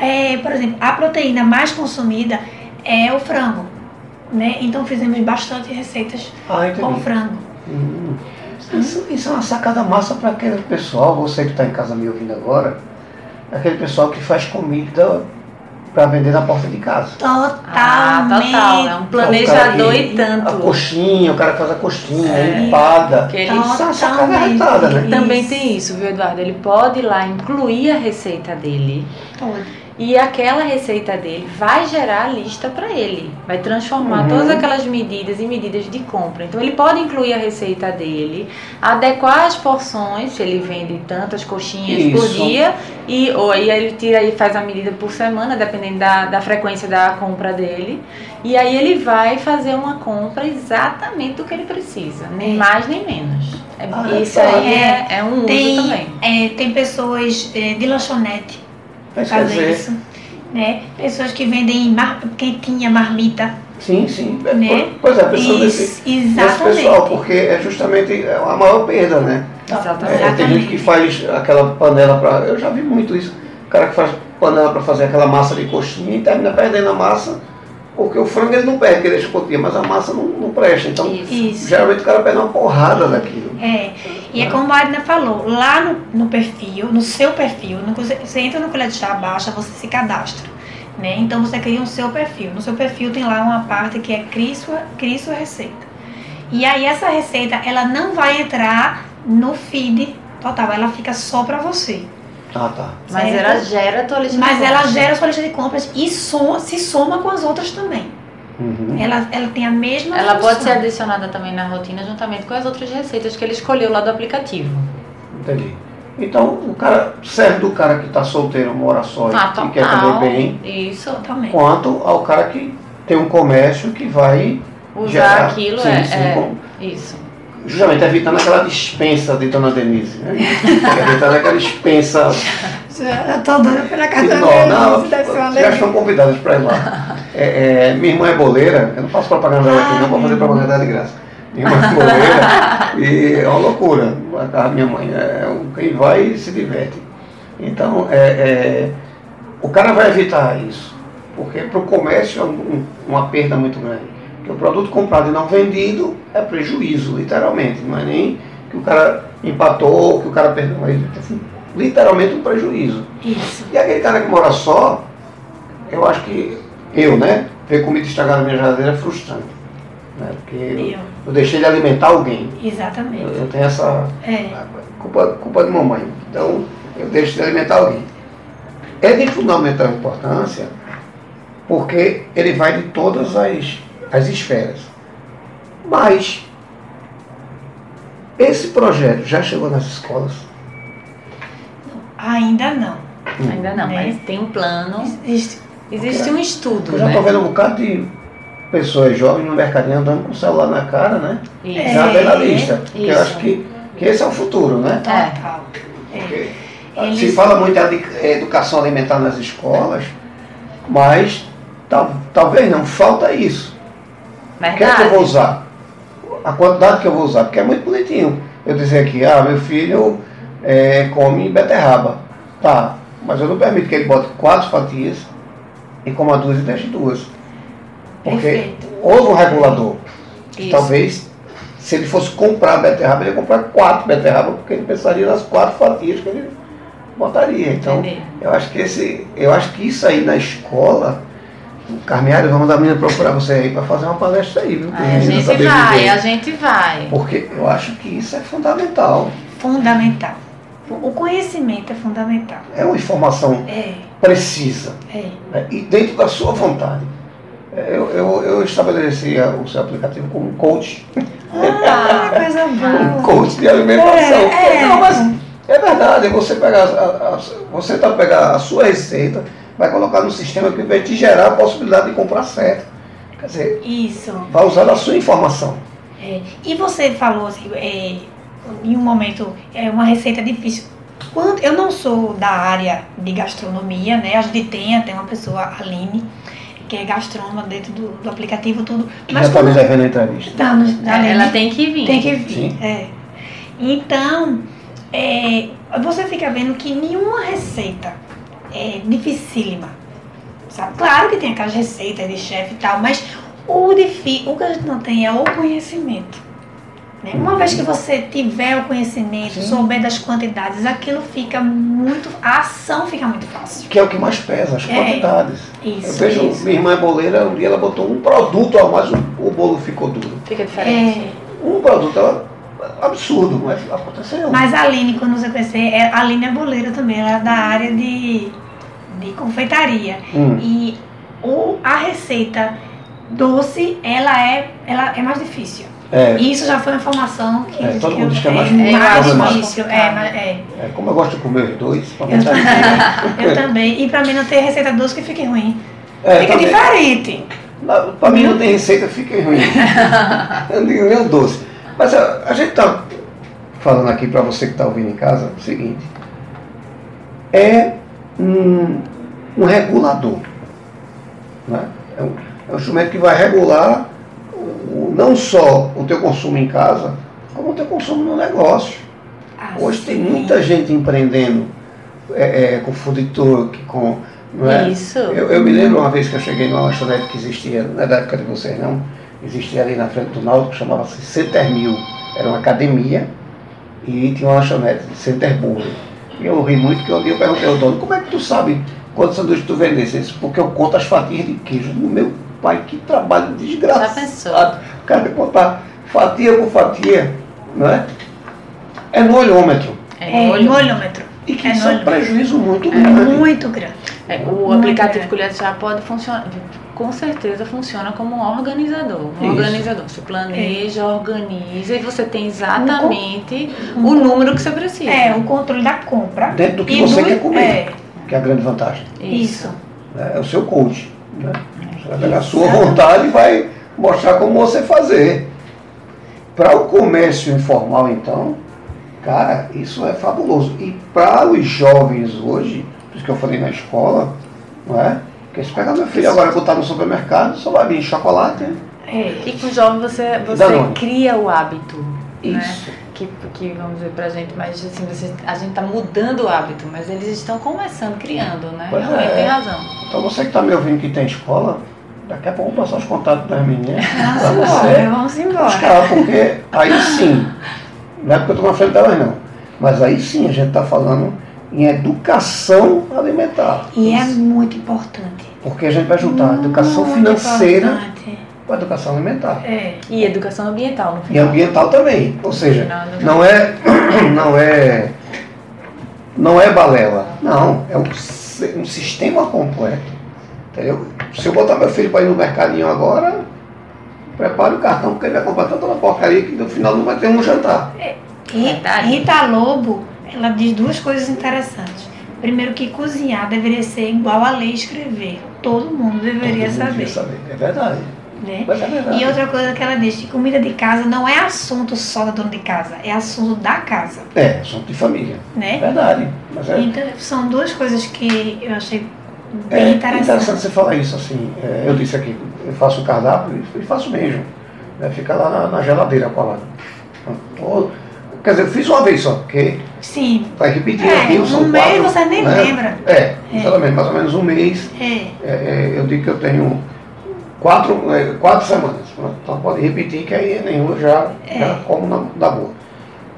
É, por exemplo, a proteína mais consumida é o frango. Né? Então fizemos bastante receitas Ah, com frango. Hum. Isso, isso é uma sacada massa para aquele pessoal, você que está em casa me ouvindo agora, aquele pessoal que faz comida para vender na porta de casa. Ah, Totalmente. total. É um planejador e tanto. A coxinha, o cara que faz a coxinha, É. empada. Que ele Isso é uma sacada Totalmente. retada, né? Também tem isso, viu, Eduardo? Ele pode ir lá incluir a receita dele Todo. E aquela receita dele vai gerar a lista para ele. Vai transformar Uhum. todas aquelas medidas em medidas de compra. Então ele pode incluir a receita dele, adequar as porções, se ele vende tantas coxinhas por Isso. dia, e ou aí ele tira e faz a medida por semana, dependendo da, da frequência da compra dele. E aí ele vai fazer uma compra exatamente do que ele precisa, nem É. mais nem menos. É- isso aí é, é um uso Tem, também. é, tem pessoas é, de lanchonete Mas fazer dizer, isso. né? Pessoas que vendem mar... quentinha, marmita. Sim, sim. Né? Pois é, desse, Isso, desse exatamente. pessoal, porque é justamente a maior perda, né? Exatamente. É, tem gente que faz aquela panela para. Eu já vi muito isso. O cara que faz panela para fazer aquela massa de coxinha e termina perdendo a massa, porque o frango ele não perde, porque ele mas a massa não, não presta. Então, Isso. Geralmente o cara perde uma porrada daquilo. É, e é como a Adna falou, lá no, no perfil, no seu perfil, no, você, entra no Colher de Chá Baixa, você se cadastra. Né? Então você cria um seu perfil. No seu perfil tem lá uma parte que é crie sua, crie sua receita. E aí essa receita, ela não vai entrar no feed total, ela fica só pra você. Ah, tá. Mas Certo. ela gera a tua lista de Mas ela compras. gera sua lista de compras e soma, se soma com as outras também. Uhum. Ela, ela tem a mesma Ela pode ser função. adicionada também na rotina juntamente com as outras receitas que ele escolheu lá do aplicativo. Entendi. Então, o cara serve do cara que está solteiro, mora só Ah, e quer comer bem, Isso. Totalmente. quanto ao cara que tem um comércio que vai Usar gerar- aquilo sim, é, sim, é com- isso. Justamente evitando aquela dispensa de Dona Denise. Né? [laughs] evitando aquela dispensa. Eu tô doida pela casa da Não, não, Denise, deve ser uma já estão convidadas para ir lá. É, é, minha irmã é boleira, eu não faço propaganda dela aqui, não vou fazer propaganda dela de graça. Minha irmã é boleira [laughs] e é uma loucura. A casa da minha mãe é um- quem vai se diverte. Então, é, é, o cara vai evitar isso, porque para o comércio é um- uma perda muito grande. Porque o produto comprado e não vendido é prejuízo, literalmente. Não é nem que o cara empatou, que o cara perdeu, mas literalmente um prejuízo. Isso. E aquele cara que mora só, eu acho que eu, né? Ver comida estragada na minha geladeira é frustrante. Né? Porque eu, Eu. eu deixei de alimentar alguém. Eu, Exatamente. eu tenho essa É. culpa, culpa de mamãe. Então eu deixo de alimentar alguém. É de fundamental importância porque ele vai de todas as, as esferas. Mas esse projeto já chegou nas escolas? Ainda não. Ainda não, Né? mas tem um plano. Existe- Existe um estudo, Eu já né? estou vendo um bocado de pessoas jovens no mercadinho andando com o celular na cara, né? Isso. Já vem na É, lista. Porque eu isso. acho que, que esse é o futuro, né? Total. É. Porque Eles- Se fala muito de educação alimentar nas escolas, mas tal, talvez não, falta isso. O que é que eu Verdade. vou usar? A quantidade que eu vou usar, porque é muito bonitinho. Eu dizer aqui, ah, meu filho é, come beterraba. Tá, mas eu não permito que ele bote quatro fatias e coma duas e deixe duas. Porque Perfeito. houve um regulador. Isso. Talvez, se ele fosse comprar beterraba, ele ia comprar quatro beterrabas, porque ele pensaria nas quatro fatias que ele botaria. Então, Entendi. eu acho que esse, eu acho que isso aí na escola, Carmeário, vamos dar a menina procurar você aí para fazer uma palestra aí, viu? Aí a gente vai, viver. a gente vai. Porque eu acho que isso é fundamental. Fundamental. O conhecimento é fundamental. É uma informação É, precisa é. né? e dentro da sua vontade. É, Eu, eu, eu estabeleci o seu aplicativo como um coach, Ah, [laughs] coisa um boa. coach de alimentação. É, é. Não, mas é verdade, você pegar a, a- você tá pegar a sua receita, vai colocar no sistema que vai te gerar a possibilidade de comprar certo. Quer dizer, Isso. vai usar a sua informação. É. E você falou assim, é, em um momento, é uma receita difícil. Quando, eu não sou da área de gastronomia, né? A gente tem até uma pessoa, a Aline, que é gastrônoma dentro do, do aplicativo, tudo. Que já está me devendo a entrevista. Tá, no- a Aline Ela tem que vir. tem que vir. Sim. É. Então, é, você fica vendo que nenhuma receita é dificílima. Sabe? Claro que tem aquelas receitas de chefe e tal, mas o, difi- o que a gente não tem é o conhecimento. né? Uma vez que você tiver o conhecimento, Sim. souber das quantidades, aquilo fica muito. A ação fica muito fácil. Que é o que mais pesa, as É. quantidades. Isso. Eu vejo, isso. minha irmã é boleira, um dia ela botou um produto a mais, o, o bolo ficou duro. Fica diferente. É, Um produto, ela, absurdo, mas aconteceu. Mas a Aline, quando você conhecer, é, a Aline é boleira também, ela é da área de, de confeitaria. Hum. E o, a receita doce, ela é, ela é mais difícil. É, E isso já foi uma informação que, É, todo que mundo eu- diz que é mais- é é mais mais difícil. É, complicado. mas- é. é, como eu gosto de comer os dois, pra Eu também, [laughs] eu também. E pra mim não ter receita doce que fique ruim. É, Fica também. diferente. Pra mim não tem receita, fica ruim. [laughs] eu não digo nem o doce. Mas a, a gente tá falando aqui para você que está ouvindo em casa o seguinte. É hum, um regulador. Né? É, um, é um instrumento que vai regular o, não só o teu consumo em casa, como o teu consumo no negócio. Ah, Hoje sim. tem muita gente empreendendo é, é, com food truck, com. Não é? Isso. Eu, eu, me lembro uma vez que eu cheguei numa lanchonete que existia, não é da época de vocês não, existia ali na frente do Náutico, chamava-se Center Mil. Era uma academia e tinha uma lanchonete, Center Burger. E eu ri muito que um dia eu perguntei ao dono, como é que tu sabe quantos sanduíches tu vendesse? Porque eu conto as fatias de queijo. Meu pai, que trabalho desgraçado. O cara contar fatia por fatia, não é? É no olhômetro. É, é no olhômetro. E que é isso é um prejuízo muito é grande. Muito grande. É, o muito aplicativo grande. Colher de Chá pode funcionar, com certeza funciona como um organizador. Um isso. organizador. Você planeja, é. organiza e você tem exatamente um, um, o número que você precisa. É, o controle da compra. Dentro do que você do, quer comer. É. Que é a grande vantagem. Isso. É, o seu coach. Né? Você vai pegar a sua vontade e vai mostrar como você fazer. Para o comércio informal, então, cara, isso é fabuloso. E para os jovens hoje, por isso que eu falei na escola, não é? Porque se pegar meu filho agora e botar no supermercado, só vai vir chocolate. É. E com jovem você, você cria o hábito. Né? Isso. Né? Que, que vamos dizer pra gente, mas assim, você, a gente tá mudando o hábito, mas eles estão começando, criando, né? Pois é. tem razão. Então você que está me ouvindo que tem escola, Daqui a pouco vou passar os contatos das meninas. Ah, você. Vamos embora. Buscar, porque aí sim, não é porque eu estou na frente delas não, mas aí sim a gente está falando em educação alimentar. E é muito importante. Porque a gente vai juntar muito educação financeira importante. com a educação alimentar. É. E educação ambiental. No final. E ambiental também. Ou seja, não é, não é, não é balela. Não, é um, um sistema completo. Entendeu? Se eu botar meu filho para ir no mercadinho agora, prepare o cartão, porque ele vai comprar tanta porcaria que no final não vai ter um jantar. É, Rita Lobo, ela diz duas coisas interessantes. Primeiro que cozinhar deveria ser igual a ler e escrever. Todo mundo deveria Todo mundo saber. saber. É verdade. Né? É verdade. E outra coisa que ela diz, que comida de casa não é assunto só da dona de casa, é assunto da casa. É, assunto de família. Né? Verdade. Mas é... Então, são duas coisas que eu achei Bem é interessante. interessante você falar isso assim. É, eu disse aqui, eu faço o cardápio e faço mesmo. Né, fica lá na, na geladeira colado. Quer dizer, eu fiz uma vez só, porque Sim. vai repetir é. São um quatro, mês você nem né? lembra. É, é, exatamente, mais ou menos um mês. É. é. é eu digo que eu tenho quatro, quatro semanas. Então pode repetir que aí nenhum já, já como na, da boa.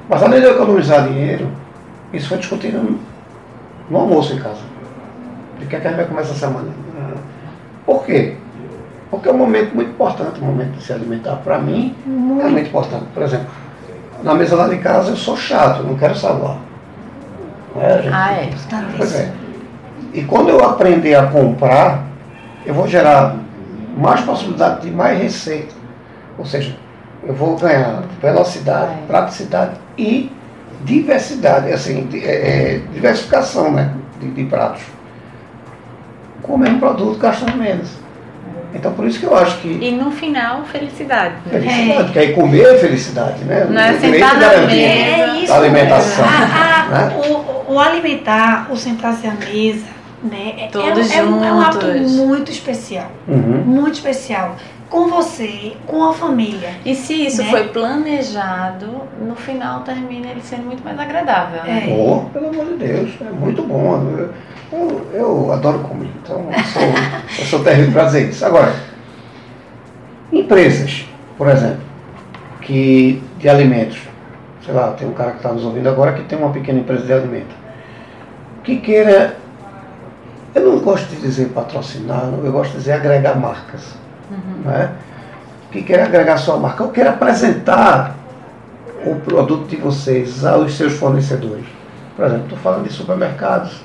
Mas além de eu economizar dinheiro, isso foi discutido no, no almoço em casa. De que, é que a gente vai começar essa semana? Por quê? Porque é um momento muito importante, o momento de se alimentar. Para mim, muito. é muito importante. Por exemplo, na mesa lá de casa eu sou chato, não quero salvar. É, gente, ah, é? Pois é. E quando eu aprender a comprar, eu vou gerar mais possibilidade de mais receita. Ou seja, eu vou ganhar velocidade, é. praticidade e diversidade, assim, é, é, diversificação né, de, de pratos com o mesmo produto gastando menos. Então por isso que eu acho que. E no final, felicidade. Felicidade, é. porque aí comer é felicidade, né? Não é sentar na mesa. É isso. Alimentação. A, a, né? o, o, alimentar, o sentar-se à mesa, né? É, Todos é, juntos. É um ato muito especial. Uhum. Muito especial com você, com a família. E se isso né? foi planejado, no final termina ele sendo muito mais agradável. Né? É. Oh, pelo amor de Deus, é muito bom. Eu, eu, eu adoro comer, então eu sou, eu sou terrível para dizer isso. Agora, empresas, por exemplo, que de alimentos, sei lá, tem um cara que está nos ouvindo agora que tem uma pequena empresa de alimentos, que queira, eu não gosto de dizer patrocinar, eu gosto de dizer agregar marcas uhum. né? que quer agregar sua marca, ou quer apresentar o produto de vocês aos seus fornecedores. Por exemplo, estou falando de supermercados,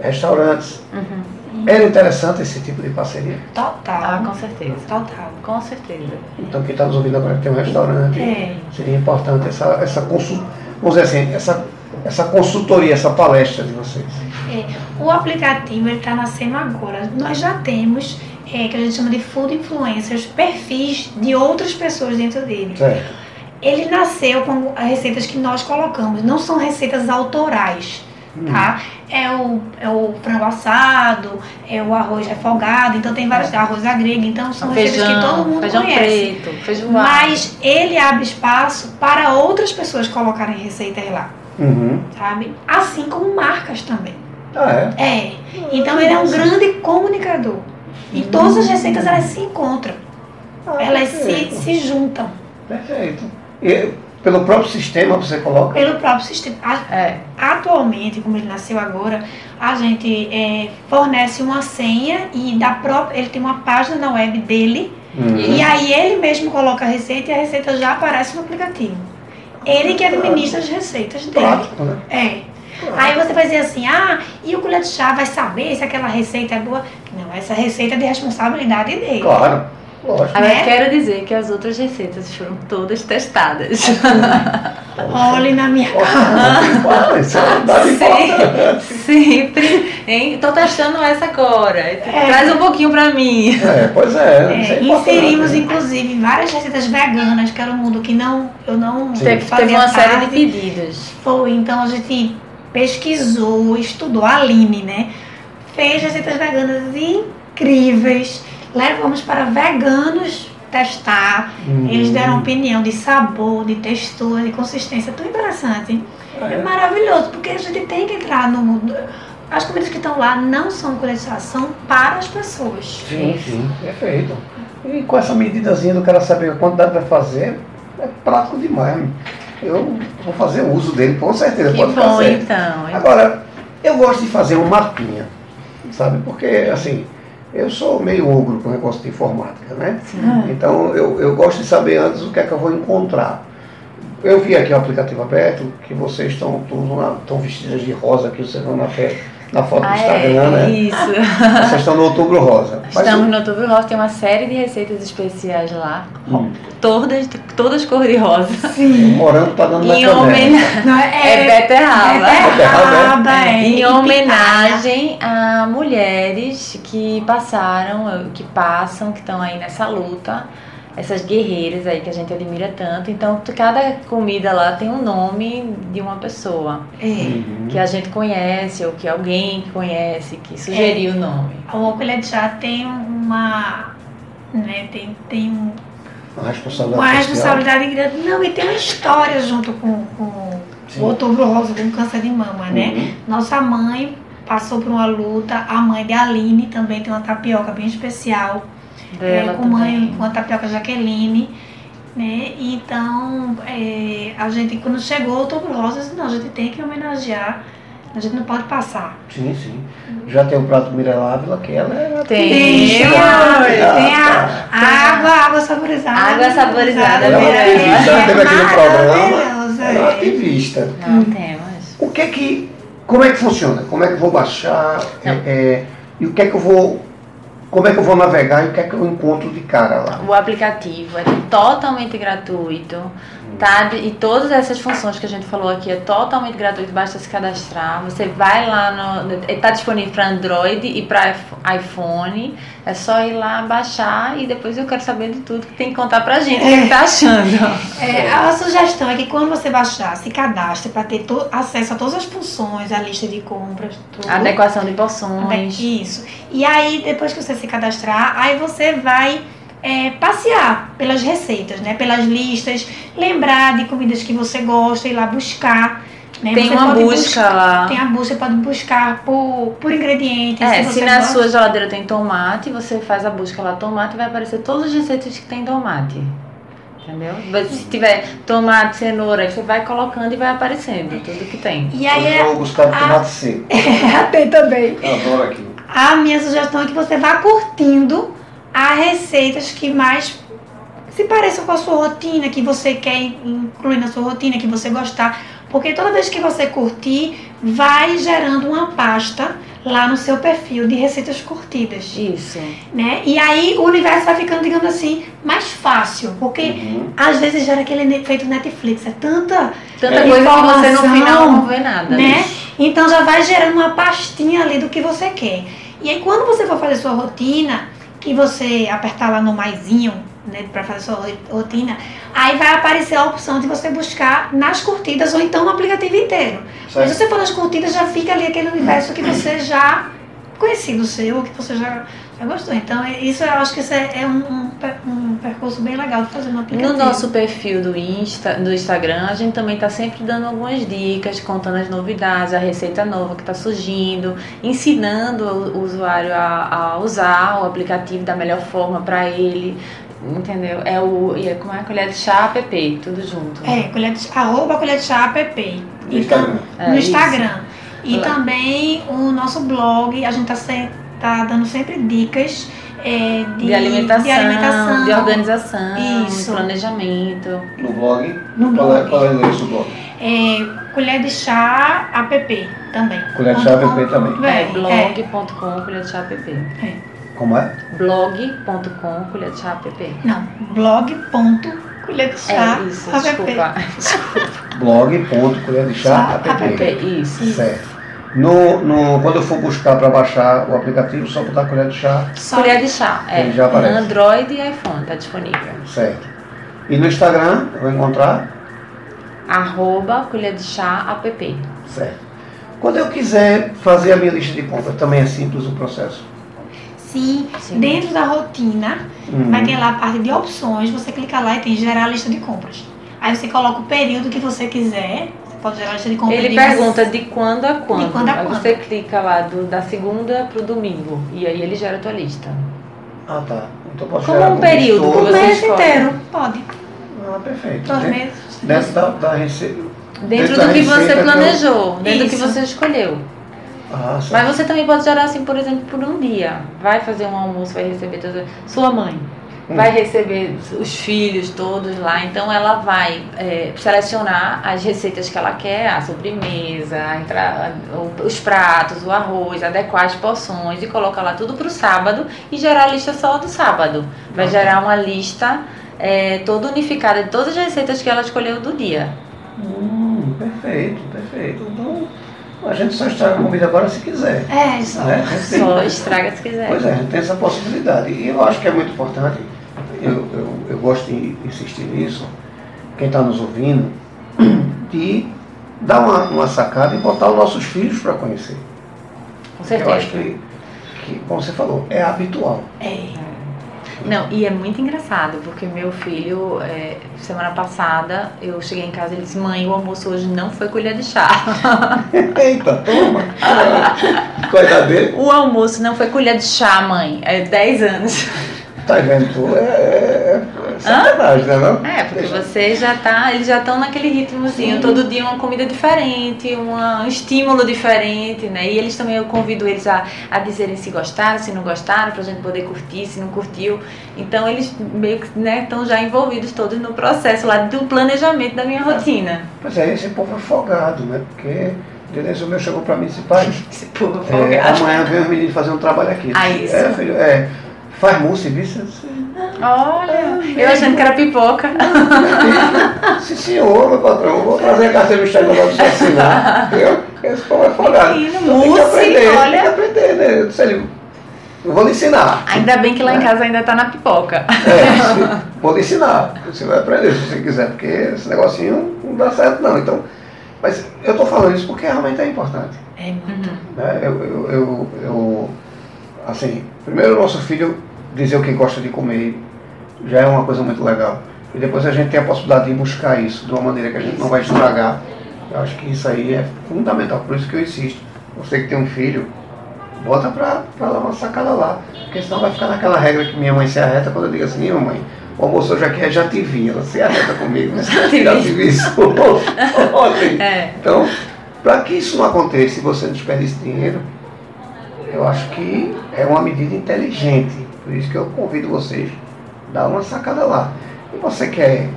restaurantes. Uhum. Era interessante esse tipo de parceria? Total. Ah, com certeza. Total. Com certeza. Então quem está nos ouvindo agora que tem um restaurante, é. seria importante essa, essa consulta, vamos dizer assim, essa, essa consultoria, essa palestra de vocês. É. O aplicativo está nascendo agora. Nós já temos é, que a gente chama de food influencers, perfis de outras pessoas dentro dele. Certo. Ele nasceu com as receitas que nós colocamos, não são receitas autorais. tá? É o, é o frango assado, é o arroz refogado, então tem vários arroz à grega, então são receitas que todo mundo feijão conhece. preto, feijoada. Mas ele abre espaço para outras pessoas colocarem receitas lá, Uhum. sabe? Assim como marcas também. Ah, é? É. Então ele é um grande comunicador. E todas as receitas elas se encontram. Ah, Elas se, se juntam Perfeito. E pelo próprio sistema você coloca? pelo próprio sistema. A- É. Atualmente, como ele nasceu agora, a gente é, fornece uma senha e da própria, ele tem uma página na web dele Uhum. e aí ele mesmo coloca a receita e a receita já aparece no aplicativo. Ele que administra as receitas dele. Prático, né? É. Aí você vai dizer assim, ah, e o colher de chá vai saber se aquela receita é boa? Não, essa receita é de responsabilidade dele. Claro, lógico. Agora Né? quero dizer que as outras receitas foram todas testadas. [laughs] Olhe na minha cara. Isso é [laughs] importante. Sempre. Hein? Tô testando essa agora. Traz um pouquinho pra mim. É, pois é. É, é inserimos inclusive várias receitas veganas, que era um mundo que não, eu não Sim. Teve, fazia teve uma série de pedidos. Foi, então a gente pesquisou, estudou a Aline, né? Fez receitas veganas incríveis. Levamos para veganos testar. Hum. Eles deram opinião de sabor, de textura, de consistência. Tudo interessante. É, É. maravilhoso, porque a gente tem que entrar no mundo. As comidas que estão lá não são coletivadas, são para as pessoas. Sim, sim, perfeito. E com essa medidazinha do cara saber a quantidade vai fazer, é prático demais. Eu vou fazer uso dele, com certeza. Que pode bom, então. Agora, eu gosto de fazer um mapinha, sabe? Porque, assim, eu sou meio ogro com o negócio de informática, né? Então, eu, eu gosto de saber antes o que é que eu vou encontrar. Eu vi aqui o aplicativo aberto, que vocês estão estão vestidas de rosa, que vocês vão na, fe- na foto do Ah, Instagram, é, né? Isso. Vocês estão no outubro rosa. Mas Estamos no Outubro Rosa, tem uma série de receitas especiais lá. Hum. Todas, todas cor-de-rosa. o morango tá dando Em homenagem. Não, É beterraba. beterraba, é. Em E picanha. homenagem a mulheres que passaram, que passam, que estão aí nessa luta, essas guerreiras aí que a gente admira tanto. Então, cada comida lá tem um nome de uma pessoa É. Que a gente conhece ou que alguém conhece que sugeriu o nome. O colher de chá tem uma. Né, tem, tem um- Uma responsabilidade uma responsabilidade grande. Não, e tem uma história junto com, com Sim. o outubro rosa, com o câncer de mama, né? Uhum. Nossa mãe passou por uma luta, a mãe de Aline também tem uma tapioca bem especial. É, Dela com mãe, com a tapioca Jaqueline. Né? Então, é, a gente, quando chegou o Outubro Rosa, eu disse, não, a gente tem que homenagear, a gente não pode passar. Sim, sim. Já tem o prato Mirella Ávila, que ela é Tem, Tem, a, tem a, água, água saborizada. Água saborizada, Ela é uma Mirella. ativista, ela teve aqui no programa. maravilhosa, Ela é uma é. ativista. Não temos. O que é que. Como é que funciona? Como é que eu vou baixar? É, é, e o que é que eu vou. Como é que eu vou navegar e o que é que eu encontro de cara lá? O aplicativo é totalmente gratuito, tá? De- E todas essas funções que a gente falou aqui é totalmente gratuito, basta se cadastrar. Você vai lá no. Está disponível para Android e para iPhone. É só ir lá, baixar e depois eu quero saber de tudo que tem que contar pra gente. O que, é que tá achando? É, a sugestão é que quando você baixar, se cadastre para ter to- acesso a todas as funções, a lista de compras, tudo. Adequação de porções. Isso. E aí, depois que você se cadastrar, aí você vai é, passear pelas receitas, né? Pelas listas, lembrar de comidas que você gosta, ir lá buscar. Né? Tem Você uma pode busca buscar- lá. Tem a busca, você pode buscar por, por ingredientes. É, você se na gosta. sua geladeira tem tomate, você faz a busca lá tomate, vai aparecer todas as receitas que tem tomate. Entendeu? Mas Se tiver tomate, cenoura, aí você vai colocando e vai aparecendo tudo que tem. E aí Hoje é, eu vou buscar o tomate seco. [laughs] tem também. Eu adoro aquilo. A minha sugestão é que você vá curtindo as receitas que mais se pareçam com a sua rotina, que você quer incluir na sua rotina, que você gostar. Porque toda vez que você curtir, vai gerando uma pasta lá no seu perfil de receitas curtidas, Isso. né? E aí o universo vai ficando, digamos assim, mais fácil, porque Uhum. às vezes gera aquele efeito Netflix, é tanta Tanta coisa que você no final não vê nada. né? Então já vai gerando uma pastinha ali do que você quer. E aí quando você for fazer sua rotina, que você apertar lá no maisinho, né, para fazer sua rotina, aí vai aparecer a opção de você buscar nas curtidas ou então no aplicativo inteiro. Certo. Mas se você for nas curtidas, já fica ali aquele universo que você [coughs] já conhecido seu, que você já já gostou. Então, é, isso eu acho que isso é, é um, um, um, percurso bem legal de fazer no aplicativo. No nosso perfil do, Insta, do Instagram, a gente também está sempre dando algumas dicas, contando as novidades, a receita nova que está surgindo, ensinando o usuário a, a usar o aplicativo da melhor forma para ele. Entendeu? É o. É, como é? Colher de chá app, tudo junto. É, colher de, arroba colher de chá app. No então, Instagram. no Instagram. E também o nosso blog, a gente está sempre tá dando sempre dicas é, de, de, alimentação, de, alimentação, de organização, Isso. de planejamento. No blog? No qual, é, blog. qual é o endereço do blog? É, colher de chá app também. Colher de chá app também. É, É, blog.com, colher de chá app. é. Como é? blog.com, colher de chá app. Não, blog.colher de chá É, isso, app. desculpa. [laughs] desculpa. blog.colher de chá app. app, isso. Certo. No, no, quando eu for buscar para baixar o aplicativo, só botar colher de chá, Só Colher de chá, é. Ele já aparece. Android e iPhone, tá disponível. certo. E no Instagram, eu vou encontrar, Arroba colher de chá app. certo. Quando eu quiser fazer a minha lista de compras, também é simples o processo. Sim, Sim. dentro da rotina, Uhum. vai ter lá a parte de opções, você clica lá e tem gerar lista de compras. Aí você coloca o período que você quiser, pode gerar a lista de compras. Ele de pergunta de quando a quando. quando a aí quando. você clica lá do, da segunda pro domingo e aí ele gera a tua lista. Ah, tá. Então posso Como gerar um período, todo. O você mês escolhe. inteiro, pode. Ah, perfeito. Dois Dentro- meses. Dentro da, da receita. Dentro da do que você eu- planejou, dentro do que você escolheu. Ah. Mas você também pode gerar assim, por exemplo, por um dia. Vai fazer um almoço, vai receber toda... sua mãe. Vai receber os filhos todos lá, então ela vai é, selecionar as receitas que ela quer, a sobremesa, a entra- o- os pratos, o arroz, adequar as porções e colocar lá tudo pro sábado e gerar a lista só do sábado. Vai gerar uma lista é, toda unificada de todas as receitas que ela escolheu do dia. Hum, perfeito, perfeito. Então, a gente só estraga a comida agora se quiser. É, só. Né? Tem- Só estraga se quiser. Pois é, a gente tem essa possibilidade. E eu acho que é muito importante, eu, eu, eu gosto de insistir nisso, quem está nos ouvindo, [clears throat] de dar uma, uma sacada e botar os nossos filhos para conhecer. Com Porque eu acho certeza. que, que, como você falou, é habitual. É. Não, e é muito engraçado, porque meu filho, é, semana passada, eu cheguei em casa e ele disse, mãe, o almoço hoje não foi colher de chá. [laughs] Eita, toma! [laughs] Idade dele? o almoço não foi colher de chá, mãe. É 10 anos. Tá vendo? tu? É, é, é sacanagem, né? Não? É, porque Deixa- você já tá, eles já estão naquele ritmozinho, Sim. todo dia uma comida diferente, uma- um estímulo diferente, né? E eles também, eu convido eles a, a dizerem se gostaram, se não gostaram, pra gente poder curtir, se não curtiu. Então eles meio que, né, estão já envolvidos todos no processo lá do planejamento da minha rotina. Pois é, esse povo é folgado, né? Porque Denise, o meu chegou pra mim e disse, pai, Esse povo é, amanhã vem os meninos fazer um trabalho aqui. Ah, isso. É, filho, é, faz mousse, viu? Olha, eu achando que era pipoca. [laughs] Sim, senhor, meu patrão, vou trazer a carteira do Instagram pra você assinar. Entendeu? Esse povo é folgado. Menino, tem que aprender, olha. Tem que aprender, né? Eu ele, eu vou lhe ensinar. Ainda bem que lá em casa ainda tá na pipoca. É, vou lhe ensinar. Você vai aprender se você quiser, porque esse negocinho não dá certo não. Então, mas eu estou falando isso porque realmente é importante. É muito. né? Eu, eu, eu, eu- assim, primeiro o nosso filho dizer o que gosta de comer já é uma coisa muito legal. E depois a gente tem a possibilidade de buscar isso de uma maneira que a gente não vai estragar. Eu acho que isso aí é fundamental, por isso que eu insisto. Você que tem um filho, bota pra, pra dar uma sacada lá. Porque senão vai ficar naquela regra que minha mãe se arreta quando eu digo assim, mamãe, o almoço aqui é já te vi, ela se arreta comigo, mas Já te já vi. te vi isso ontem. É. Então, para que isso não aconteça e você não desperdice dinheiro, eu acho que é uma medida inteligente. Por isso que eu convido vocês a dar uma sacada lá. E você que é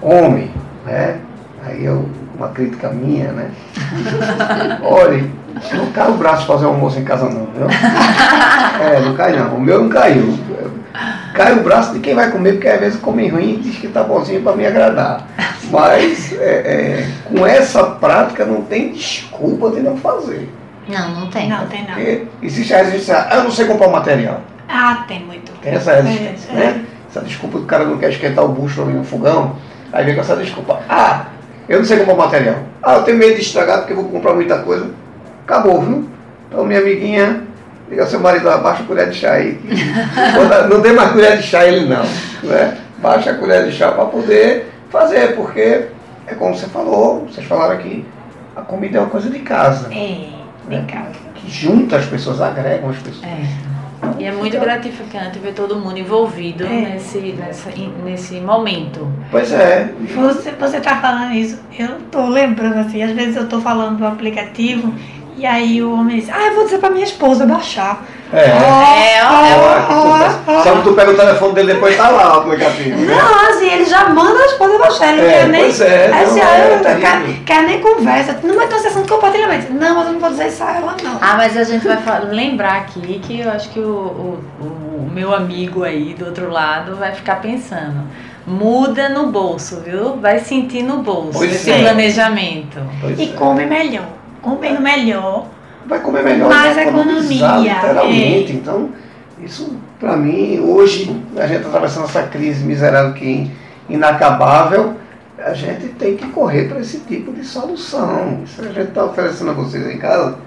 homem, né? Aí eu, uma crítica minha, né? [laughs] Olha, não cai o braço fazer almoço em casa não, viu? É, não cai não. O meu não caiu. Cai o braço de quem vai comer, porque às vezes come ruim e diz que tá bonzinho para me agradar. Mas é, é, com essa prática não tem desculpa de não fazer. Não, não tem. Não, tem não. Porque existe a resistência, ah, eu não sei comprar o material. Ah, tem muito. Tem essa resistência, É, né? essa desculpa que o cara não quer esquentar o bucho no fogão, aí vem com essa desculpa. Ah, eu não sei comprar material. Ah, eu tenho medo de estragar porque eu vou comprar muita coisa. Acabou, viu? Então, minha amiguinha, liga seu marido lá, baixa a colher de chá aí. [laughs] não tem mais colher de chá ele não. Né? Baixa a colher de chá para poder fazer, porque é como você falou, vocês falaram aqui, a comida é uma coisa de casa. É, de casa. Que junta as pessoas, agregam as pessoas. É. E é muito gratificante ver todo mundo envolvido É. nesse, nessa, nesse momento. Pois é. Você, você tá falando isso, eu tô lembrando assim, às vezes eu tô falando do aplicativo e aí o homem diz, ah, eu vou dizer pra minha esposa baixar. É. É, ó, é. Só que tu pega o telefone dele depois tá lá o aplicativo. Né? Não, assim, ele já manda a esposa baixar, ele não É, quer nem. pois é, assim, não, ah, é eu terrível. quer, quer nem conversa. Não vai ter uma sessão de compartilhamento. Não, mas eu não vou dizer isso a ela, não. Ah, mas a gente vai fa- lembrar aqui que eu acho que o, o, o meu amigo aí do outro lado vai ficar pensando. Muda no bolso, viu? Vai sentir no bolso Pois esse é. planejamento. Pois E é. come melhor. Come melhor. Vai comer melhor, Mais economizar, economia, literalmente. Então, isso pra mim, hoje, a gente tá atravessando essa crise miserável que é inacabável, a gente tem que correr para esse tipo de solução. Isso a gente está oferecendo a vocês em casa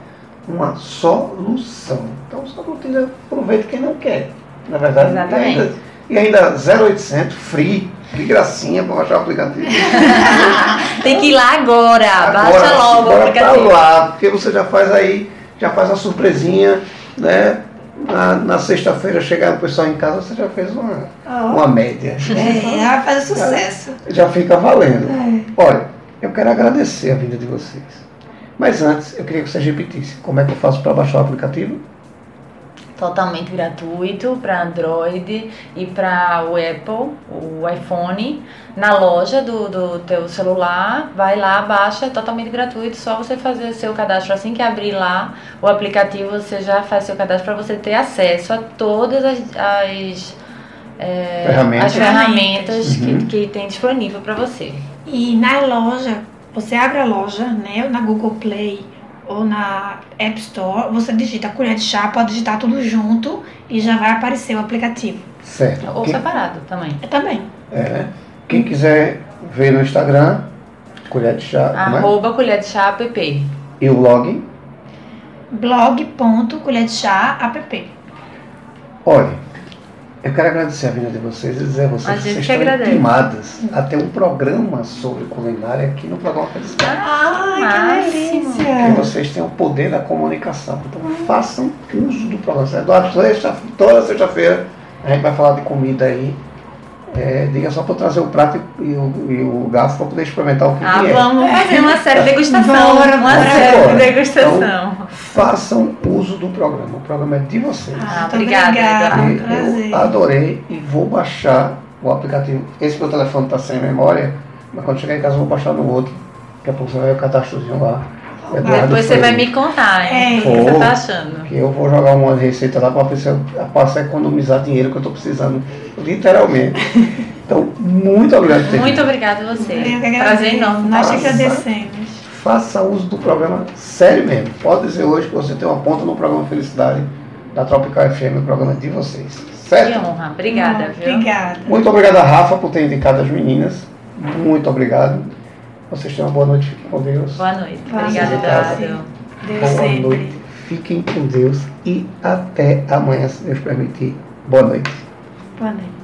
uma solução. Então só não tira proveito quem não quer. Na verdade, Exatamente. E ainda, e ainda 0800 free, que gracinha para baixar o aplicativo. [laughs] Tem que ir lá agora. Baixa Agora, logo o aplicativo. lá, porque você já faz aí, já faz uma surpresinha, né? Na, na sexta-feira chegar o pessoal em casa, você já fez uma, uma média. É, [laughs] vai fazer sucesso. Já fica valendo. É. Olha, eu quero agradecer a vinda de vocês. Mas antes, eu queria que vocês repetissem como é que eu faço para baixar o aplicativo. Totalmente gratuito para Android e para o Apple, o iPhone. Na loja do, do teu celular, vai lá, baixa, é totalmente gratuito. Só você fazer seu cadastro assim que abrir lá o aplicativo, você já faz seu cadastro para você ter acesso a todas as, as, é, Ferramentas. as ferramentas Uhum. que, que tem disponível para você. E na loja, você abre a loja, né? Na Google Play ou na App Store, você digita colher de chá, pode digitar tudo junto e já vai aparecer o aplicativo. Certo. Ou Quem, separado também. Eu também. é, quem quiser ver no Instagram, colher de chá, é? Arroba colher de chá app. e o login. blog.colher de chá app. Olha, eu quero agradecer a vinda de vocês e dizer a vocês A que vocês estão agradece. intimadas a ter um programa sobre culinária aqui no programa Felicidade. Ai, máximo. que Que delícia! vocês têm o poder da comunicação. Então façam uso do programa. Eduardo, sexta- toda sexta-feira a gente vai falar de comida aí. É, diga só para trazer o prato e o, e o garfo para poder experimentar o que, Ah, que é. vamos fazer uma série de degustação. Bora, uma série de degustação. Façam uso do programa. O programa é de vocês. Ah, obrigada, eu adorei e vou baixar o aplicativo. Esse meu telefone está sem memória, mas quando chegar em casa eu vou baixar no outro. Daqui a pouco você vai ver o cadastrozinho lá. Eduardo Depois você vai me contar, hein? É. O que você tá achando? Que eu vou jogar uma receita lá para passar a economizar dinheiro que eu estou precisando, literalmente. [laughs] Então, muito obrigado por ter Muito vindo. obrigada a você. Que Prazer enorme. Nós que agradecemos. Faça uso do programa sério mesmo. Pode dizer hoje que você tem uma ponta no programa Felicidade da Tropical FM, o programa de vocês. Que Certo? honra. Obrigada, viu? Obrigada. Muito obrigado a Rafa por ter indicado as meninas. Muito obrigado. Vocês tenham uma boa noite. Fiquem com Deus. Boa noite. Boa Obrigada. Eduardo. Deus Boa sempre. noite. Fiquem com Deus e até amanhã, se Deus permitir. Boa noite. Boa noite.